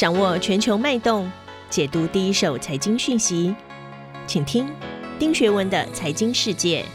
掌握全球脉动，解读第一手财经讯息，请听丁学文的财经世界。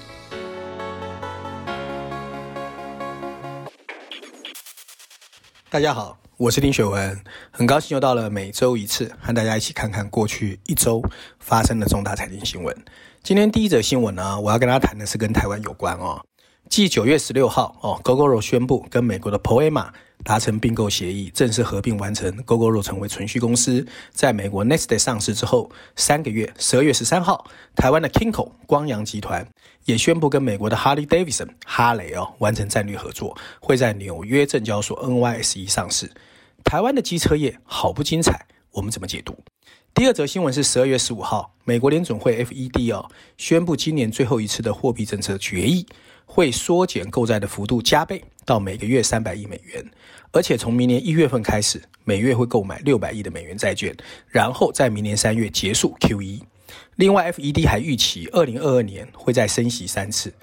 大家好，我是丁学文，很高兴又到了每周一次和大家一起看看过去一周发生的重大财经新闻。今天第一则新闻呢，我要跟大家谈的是跟台湾有关哦。继九月十六号哦，Gogoro 宣布跟美国的 Poema 达成并购协议，正式合并完成，Gogoro 成为存续公司，在美国 Next Day 上市之后，三个月，十二月十三号，台湾的 Kinko 光阳集团也宣布跟美国的 Harley Davidson 哈雷哦完成战略合作，会在纽约证交所 NYSE 上市。台湾的机车业好不精彩？我们怎么解读？第二则新闻是十二月十五号，美国联准会 FED 哦宣布今年最后一次的货币政策决议。会缩减购债的幅度加倍到每个月三百亿美元，而且从明年一月份开始，每月会购买六百亿的美元债券，然后在明年三月结束 QE。另外，FED 还预期二零二二年会再升息三次。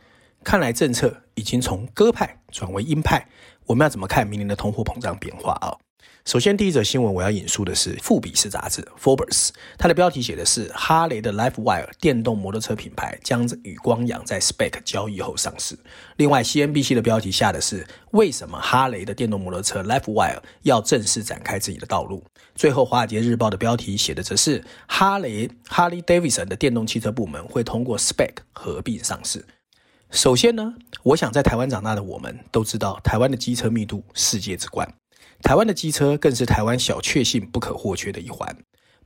看来政策已经从鸽派转为鹰派，我们要怎么看明年的通货膨胀变化啊？首先，第一则新闻我要引述的是《富比士》杂志 （Forbes），它的标题写的是哈雷的 Lifewire 电动摩托车品牌将与光阳在 Spec 交易后上市。另外，CNBC 的标题下的是为什么哈雷的电动摩托车 Lifewire 要正式展开自己的道路。最后，《华尔街日报》的标题写的则是哈雷 Harley Davidson 的电动汽车部门会通过 Spec 合并上市。首先呢，我想在台湾长大的我们都知道，台湾的机车密度世界之冠。台湾的机车更是台湾小确幸不可或缺的一环。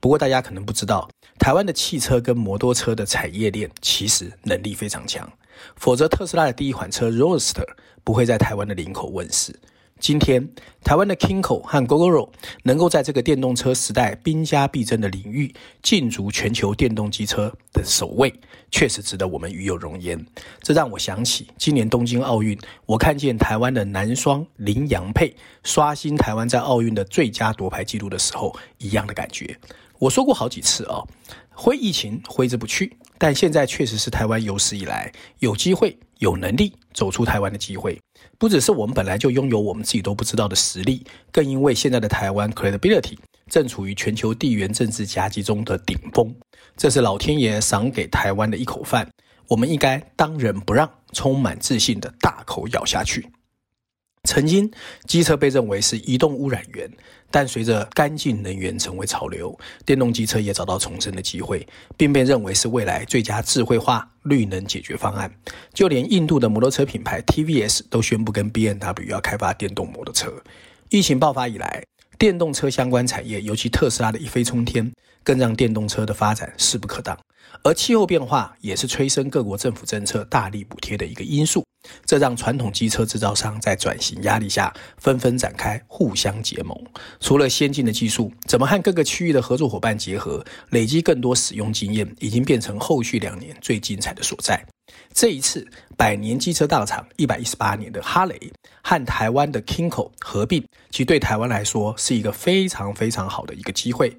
不过大家可能不知道，台湾的汽车跟摩托车的产业链其实能力非常强，否则特斯拉的第一款车 Roadster 不会在台湾的领口问世。今天，台湾的 Kinko 和 Gogoro 能够在这个电动车时代兵家必争的领域，竞逐全球电动机车的首位，确实值得我们与有荣焉。这让我想起今年东京奥运，我看见台湾的男双林洋配刷新台湾在奥运的最佳夺牌纪录的时候一样的感觉。我说过好几次啊、哦，挥疫情挥之不去，但现在确实是台湾有史以来有机会、有能力走出台湾的机会。不只是我们本来就拥有我们自己都不知道的实力，更因为现在的台湾 credibility 正处于全球地缘政治夹击中的顶峰，这是老天爷赏给台湾的一口饭，我们应该当仁不让，充满自信的大口咬下去。曾经，机车被认为是移动污染源，但随着干净能源成为潮流，电动机车也找到重生的机会，并被认为是未来最佳智慧化绿能解决方案。就连印度的摩托车品牌 TVS 都宣布跟 B N W 要开发电动摩托车。疫情爆发以来，电动车相关产业，尤其特斯拉的一飞冲天，更让电动车的发展势不可挡。而气候变化也是催生各国政府政策大力补贴的一个因素。这让传统机车制造商在转型压力下纷纷展开互相结盟。除了先进的技术，怎么和各个区域的合作伙伴结合，累积更多使用经验，已经变成后续两年最精彩的所在。这一次，百年机车大厂一百一十八年的哈雷和台湾的 Kinko 合并，其实对台湾来说是一个非常非常好的一个机会。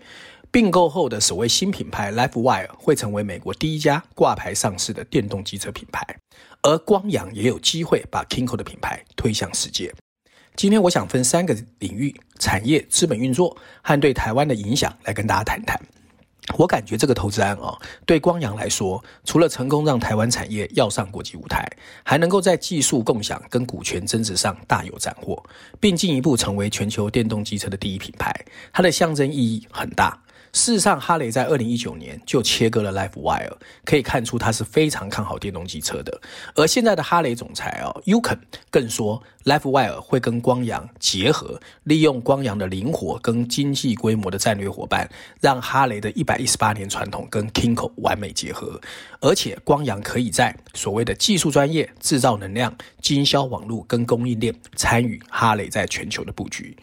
并购后的所谓新品牌 LifeWire 会成为美国第一家挂牌上市的电动机车品牌。而光阳也有机会把 Kinko 的品牌推向世界。今天我想分三个领域：产业、资本运作和对台湾的影响，来跟大家谈谈。我感觉这个投资案啊，对光阳来说，除了成功让台湾产业要上国际舞台，还能够在技术共享跟股权增值上大有斩获，并进一步成为全球电动机车的第一品牌。它的象征意义很大。事实上，哈雷在二零一九年就切割了 LifeWire，可以看出他是非常看好电动机车的。而现在的哈雷总裁哦，Jochen 更说，LifeWire 会跟光阳结合，利用光阳的灵活跟经济规模的战略伙伴，让哈雷的一百一十八年传统跟 Kinko 完美结合。而且，光阳可以在所谓的技术专业、制造能量、经销网络跟供应链参与哈雷在全球的布局。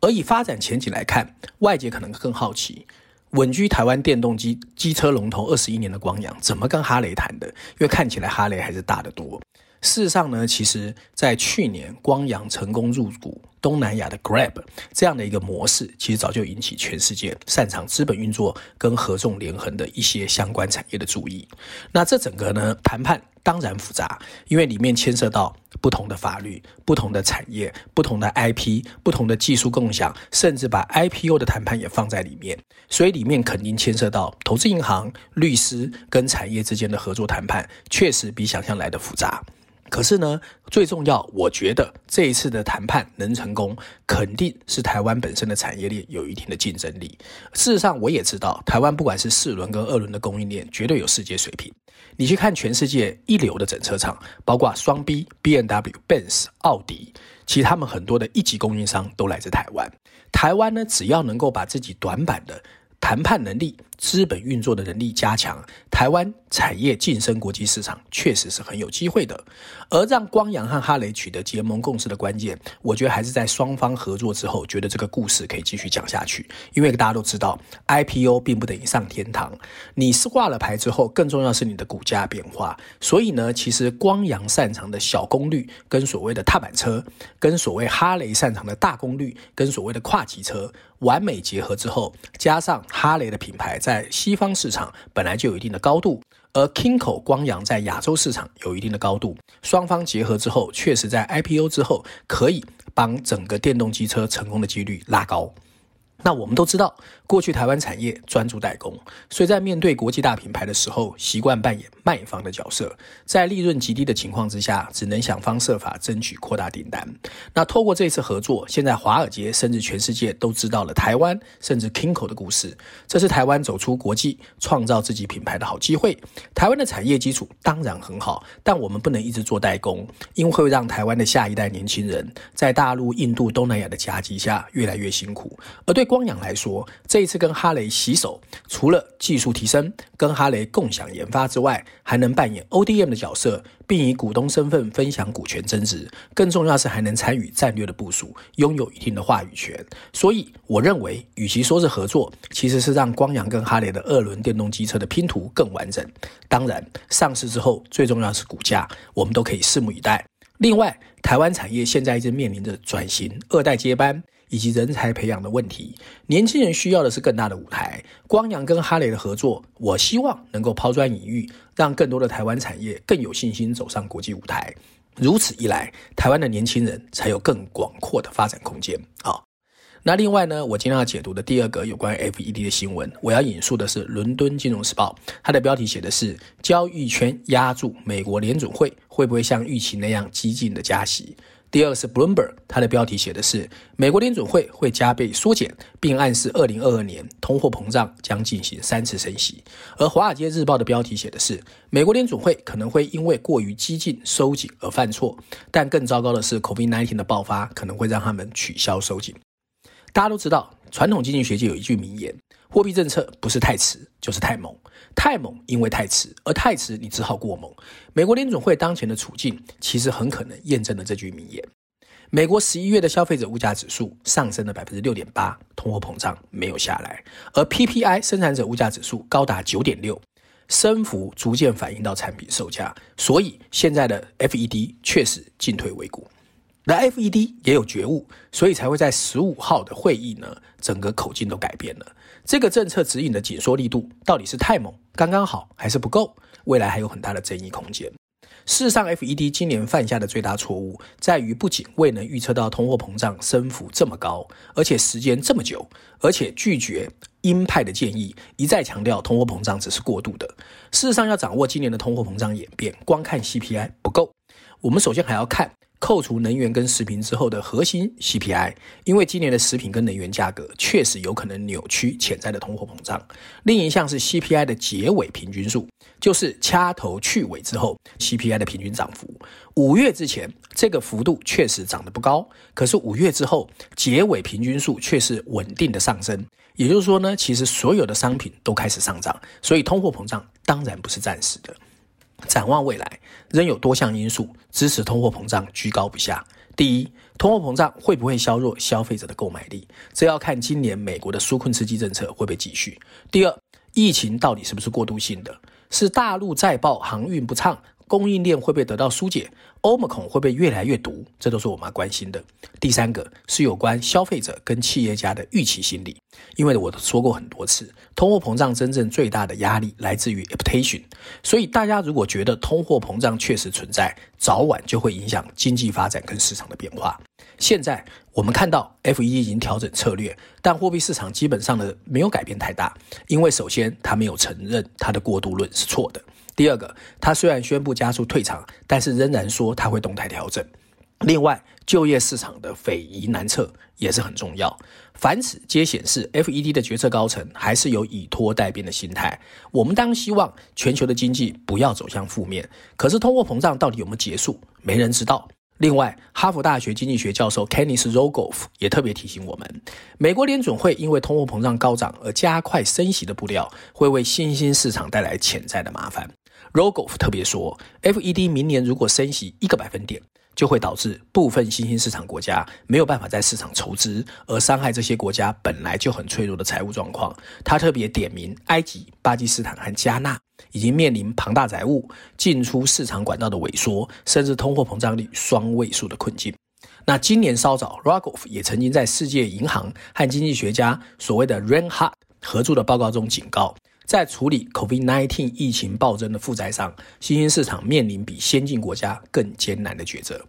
而以发展前景来看，外界可能更好奇。稳居台湾电动机机车龙头二十一年的光阳，怎么跟哈雷谈的？因为看起来哈雷还是大得多。事实上呢，其实在去年光阳成功入股东南亚的 Grab 这样的一个模式，其实早就引起全世界擅长资本运作跟合纵连横的一些相关产业的注意。那这整个呢，谈判当然复杂，因为里面牵涉到不同的法律、不同的产业、不同的 IP、不同的技术共享，甚至把 IPO 的谈判也放在里面，所以里面肯定牵涉到投资银行、律师跟产业之间的合作谈判，确实比想象来的复杂。可是呢，最重要，我觉得这一次的谈判能成功，肯定是台湾本身的产业链有一定的竞争力。事实上，我也知道，台湾不管是四轮跟二轮的供应链，绝对有世界水平。你去看全世界一流的整车厂，包括双 B、BMW、Benz、奥迪，其实他们很多的一级供应商都来自台湾。台湾呢，只要能够把自己短板的谈判能力、资本运作的能力加强，台湾产业晋升国际市场确实是很有机会的。而让光阳和哈雷取得结盟共识的关键，我觉得还是在双方合作之后，觉得这个故事可以继续讲下去。因为大家都知道，IPO 并不等于上天堂，你是挂了牌之后，更重要是你的股价变化。所以呢，其实光阳擅长的小功率，跟所谓的踏板车，跟所谓哈雷擅长的大功率，跟所谓的跨级车，完美结合之后，加上哈雷的品牌在在西方市场本来就有一定的高度，而 Kinko 光阳在亚洲市场有一定的高度，双方结合之后，确实在 IPO 之后可以帮整个电动机车成功的几率拉高。那我们都知道，过去台湾产业专注代工，所以在面对国际大品牌的时候，习惯扮演卖方的角色，在利润极低的情况之下，只能想方设法争取扩大订单。那透过这次合作，现在华尔街甚至全世界都知道了台湾甚至 Kinko 的故事，这是台湾走出国际、创造自己品牌的好机会。台湾的产业基础当然很好，但我们不能一直做代工，因为会让台湾的下一代年轻人在大陆、印度、东南亚的夹击下越来越辛苦，而对光阳来说，这一次跟哈雷携手，除了技术提升、跟哈雷共享研发之外，还能扮演 ODM 的角色，并以股东身份分享股权增值。更重要是还能参与战略的部署，拥有一定的话语权。所以，我认为，与其说是合作，其实是让光阳跟哈雷的二轮电动机车的拼图更完整。当然，上市之后最重要是股价，我们都可以拭目以待。另外，台湾产业现在一直面临着转型、二代接班。以及人才培养的问题，年轻人需要的是更大的舞台。光阳跟哈雷的合作，我希望能够抛砖引玉，让更多的台湾产业更有信心走上国际舞台。如此一来，台湾的年轻人才有更广阔的发展空间。好，那另外呢，我今天要解读的第二个有关 FED 的新闻，我要引述的是《伦敦金融时报》，它的标题写的是“交易圈压住美国联准会会不会像预期那样激进的加息”。第二个是 Bloomberg，它的标题写的是美国联准会会加倍缩减，并暗示二零二二年通货膨胀将进行三次升息。而华尔街日报的标题写的是美国联准会可能会因为过于激进收紧而犯错，但更糟糕的是 COVID-19 的爆发可能会让他们取消收紧。大家都知道，传统经济学界有一句名言。货币政策不是太迟就是太猛，太猛因为太迟，而太迟你只好过猛。美国联准会当前的处境其实很可能验证了这句名言。美国十一月的消费者物价指数上升了百分之六点八，通货膨胀没有下来，而 PPI 生产者物价指数高达九点六，升幅逐渐反映到产品售价，所以现在的 FED 确实进退维谷。那 FED 也有觉悟，所以才会在十五号的会议呢，整个口径都改变了。这个政策指引的紧缩力度到底是太猛，刚刚好，还是不够？未来还有很大的争议空间。事实上，FED 今年犯下的最大错误在于，不仅未能预测到通货膨胀升幅这么高，而且时间这么久，而且拒绝鹰派的建议，一再强调通货膨胀只是过渡的。事实上，要掌握今年的通货膨胀演变，光看 CPI 不够，我们首先还要看。扣除能源跟食品之后的核心 CPI，因为今年的食品跟能源价格确实有可能扭曲潜在的通货膨胀。另一项是 CPI 的结尾平均数，就是掐头去尾之后 CPI 的平均涨幅。五月之前这个幅度确实涨得不高，可是五月之后结尾平均数却是稳定的上升。也就是说呢，其实所有的商品都开始上涨，所以通货膨胀当然不是暂时的。展望未来，仍有多项因素支持通货膨胀居高不下。第一，通货膨胀会不会削弱消费者的购买力？这要看今年美国的纾困刺激政策会不会继续。第二，疫情到底是不是过渡性的？是大陆再爆航运不畅，供应链会不会得到疏解？Omicron 会不会越来越毒？这都是我们要关心的。第三个是有关消费者跟企业家的预期心理，因为我都说过很多次，通货膨胀真正最大的压力来自于 e p t a t i o n 所以大家如果觉得通货膨胀确实存在，早晚就会影响经济发展跟市场的变化。现在我们看到 F E 已经调整策略，但货币市场基本上的没有改变太大，因为首先他没有承认他的过度论是错的。第二个，他虽然宣布加速退场，但是仍然说他会动态调整。另外，就业市场的匪夷难测也是很重要。凡此皆显示，FED 的决策高层还是有以拖待变的心态。我们当然希望全球的经济不要走向负面，可是通货膨胀到底有没有结束，没人知道。另外，哈佛大学经济学教授 Kenneth Rogoff 也特别提醒我们，美国联准会因为通货膨胀高涨而加快升息的步调，会为新兴市场带来潜在的麻烦。Rogoff 特别说，FED 明年如果升息一个百分点，就会导致部分新兴市场国家没有办法在市场筹资，而伤害这些国家本来就很脆弱的财务状况。他特别点名埃及、巴基斯坦和加纳已经面临庞大债务、进出市场管道的萎缩，甚至通货膨胀率双位数的困境。那今年稍早，Rogoff 也曾经在世界银行和经济学家所谓的 Reinhart 合作的报告中警告。在处理 COVID-19 疫情暴增的负债上，新兴市场面临比先进国家更艰难的抉择。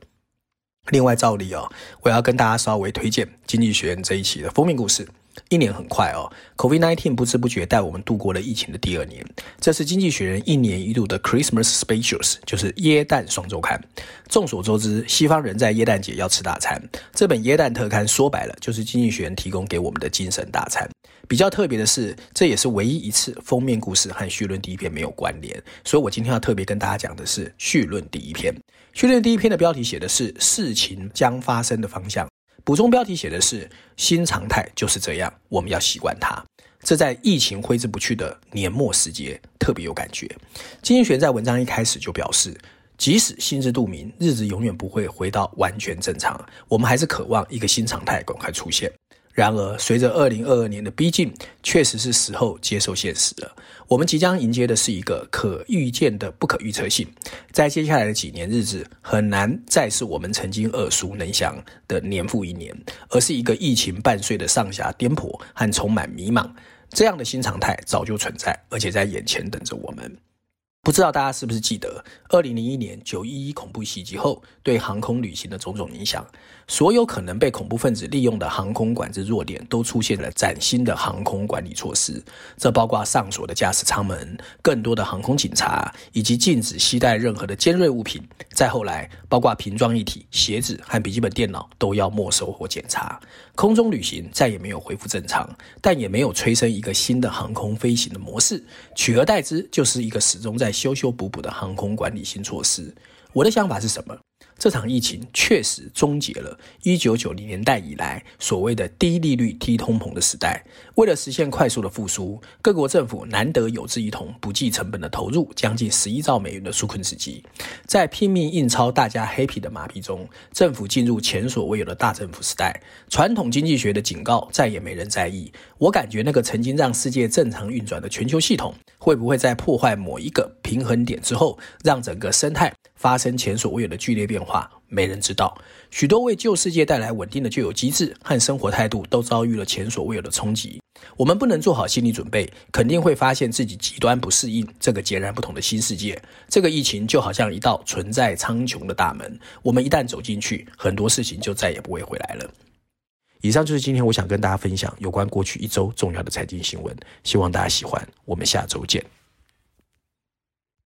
另外，照例哦，我要跟大家稍微推荐《经济学人》这一期的封面故事。一年很快哦，COVID-19 不知不觉带我们度过了疫情的第二年。这是《经济学人》一年一度的 Christmas Specials，就是耶诞双周刊。众所周知，西方人在耶诞节要吃大餐。这本耶诞特刊说白了，就是《经济学人》提供给我们的精神大餐。比较特别的是，这也是唯一一次封面故事和绪论第一篇没有关联。所以我今天要特别跟大家讲的是绪论第一篇。绪论第一篇的标题写的是事情将发生的方向。补充标题写的是“新常态就是这样，我们要习惯它”。这在疫情挥之不去的年末时节特别有感觉。经济学在文章一开始就表示，即使心知肚明，日子永远不会回到完全正常，我们还是渴望一个新常态赶快出现。然而，随着二零二二年的逼近，确实是时候接受现实了。我们即将迎接的是一个可预见的不可预测性，在接下来的几年日子，很难再是我们曾经耳熟能详的年复一年，而是一个疫情伴随的上下颠簸和充满迷茫。这样的新常态早就存在，而且在眼前等着我们。不知道大家是不是记得，二零零一年九一一恐怖袭击后对航空旅行的种种影响，所有可能被恐怖分子利用的航空管制弱点都出现了崭新的航空管理措施。这包括上锁的驾驶舱门、更多的航空警察，以及禁止携带任何的尖锐物品。再后来，包括瓶装液体、鞋子和笔记本电脑都要没收或检查。空中旅行再也没有恢复正常，但也没有催生一个新的航空飞行的模式，取而代之就是一个始终在修修补补的航空管理新措施。我的想法是什么？这场疫情确实终结了1990年代以来所谓的低利率、低通膨的时代。为了实现快速的复苏，各国政府难得有志一同，不计成本的投入将近十一兆美元的纾困刺激。在拼命印钞、大家 happy 的马屁中，政府进入前所未有的大政府时代。传统经济学的警告再也没人在意。我感觉那个曾经让世界正常运转的全球系统，会不会在破坏某一个平衡点之后，让整个生态发生前所未有的剧烈变化？没人知道。许多为旧世界带来稳定的旧有机制和生活态度，都遭遇了前所未有的冲击。我们不能做好心理准备，肯定会发现自己极端不适应这个截然不同的新世界。这个疫情就好像一道存在苍穹的大门，我们一旦走进去，很多事情就再也不会回来了。以上就是今天我想跟大家分享有关过去一周重要的财经新闻，希望大家喜欢。我们下周见。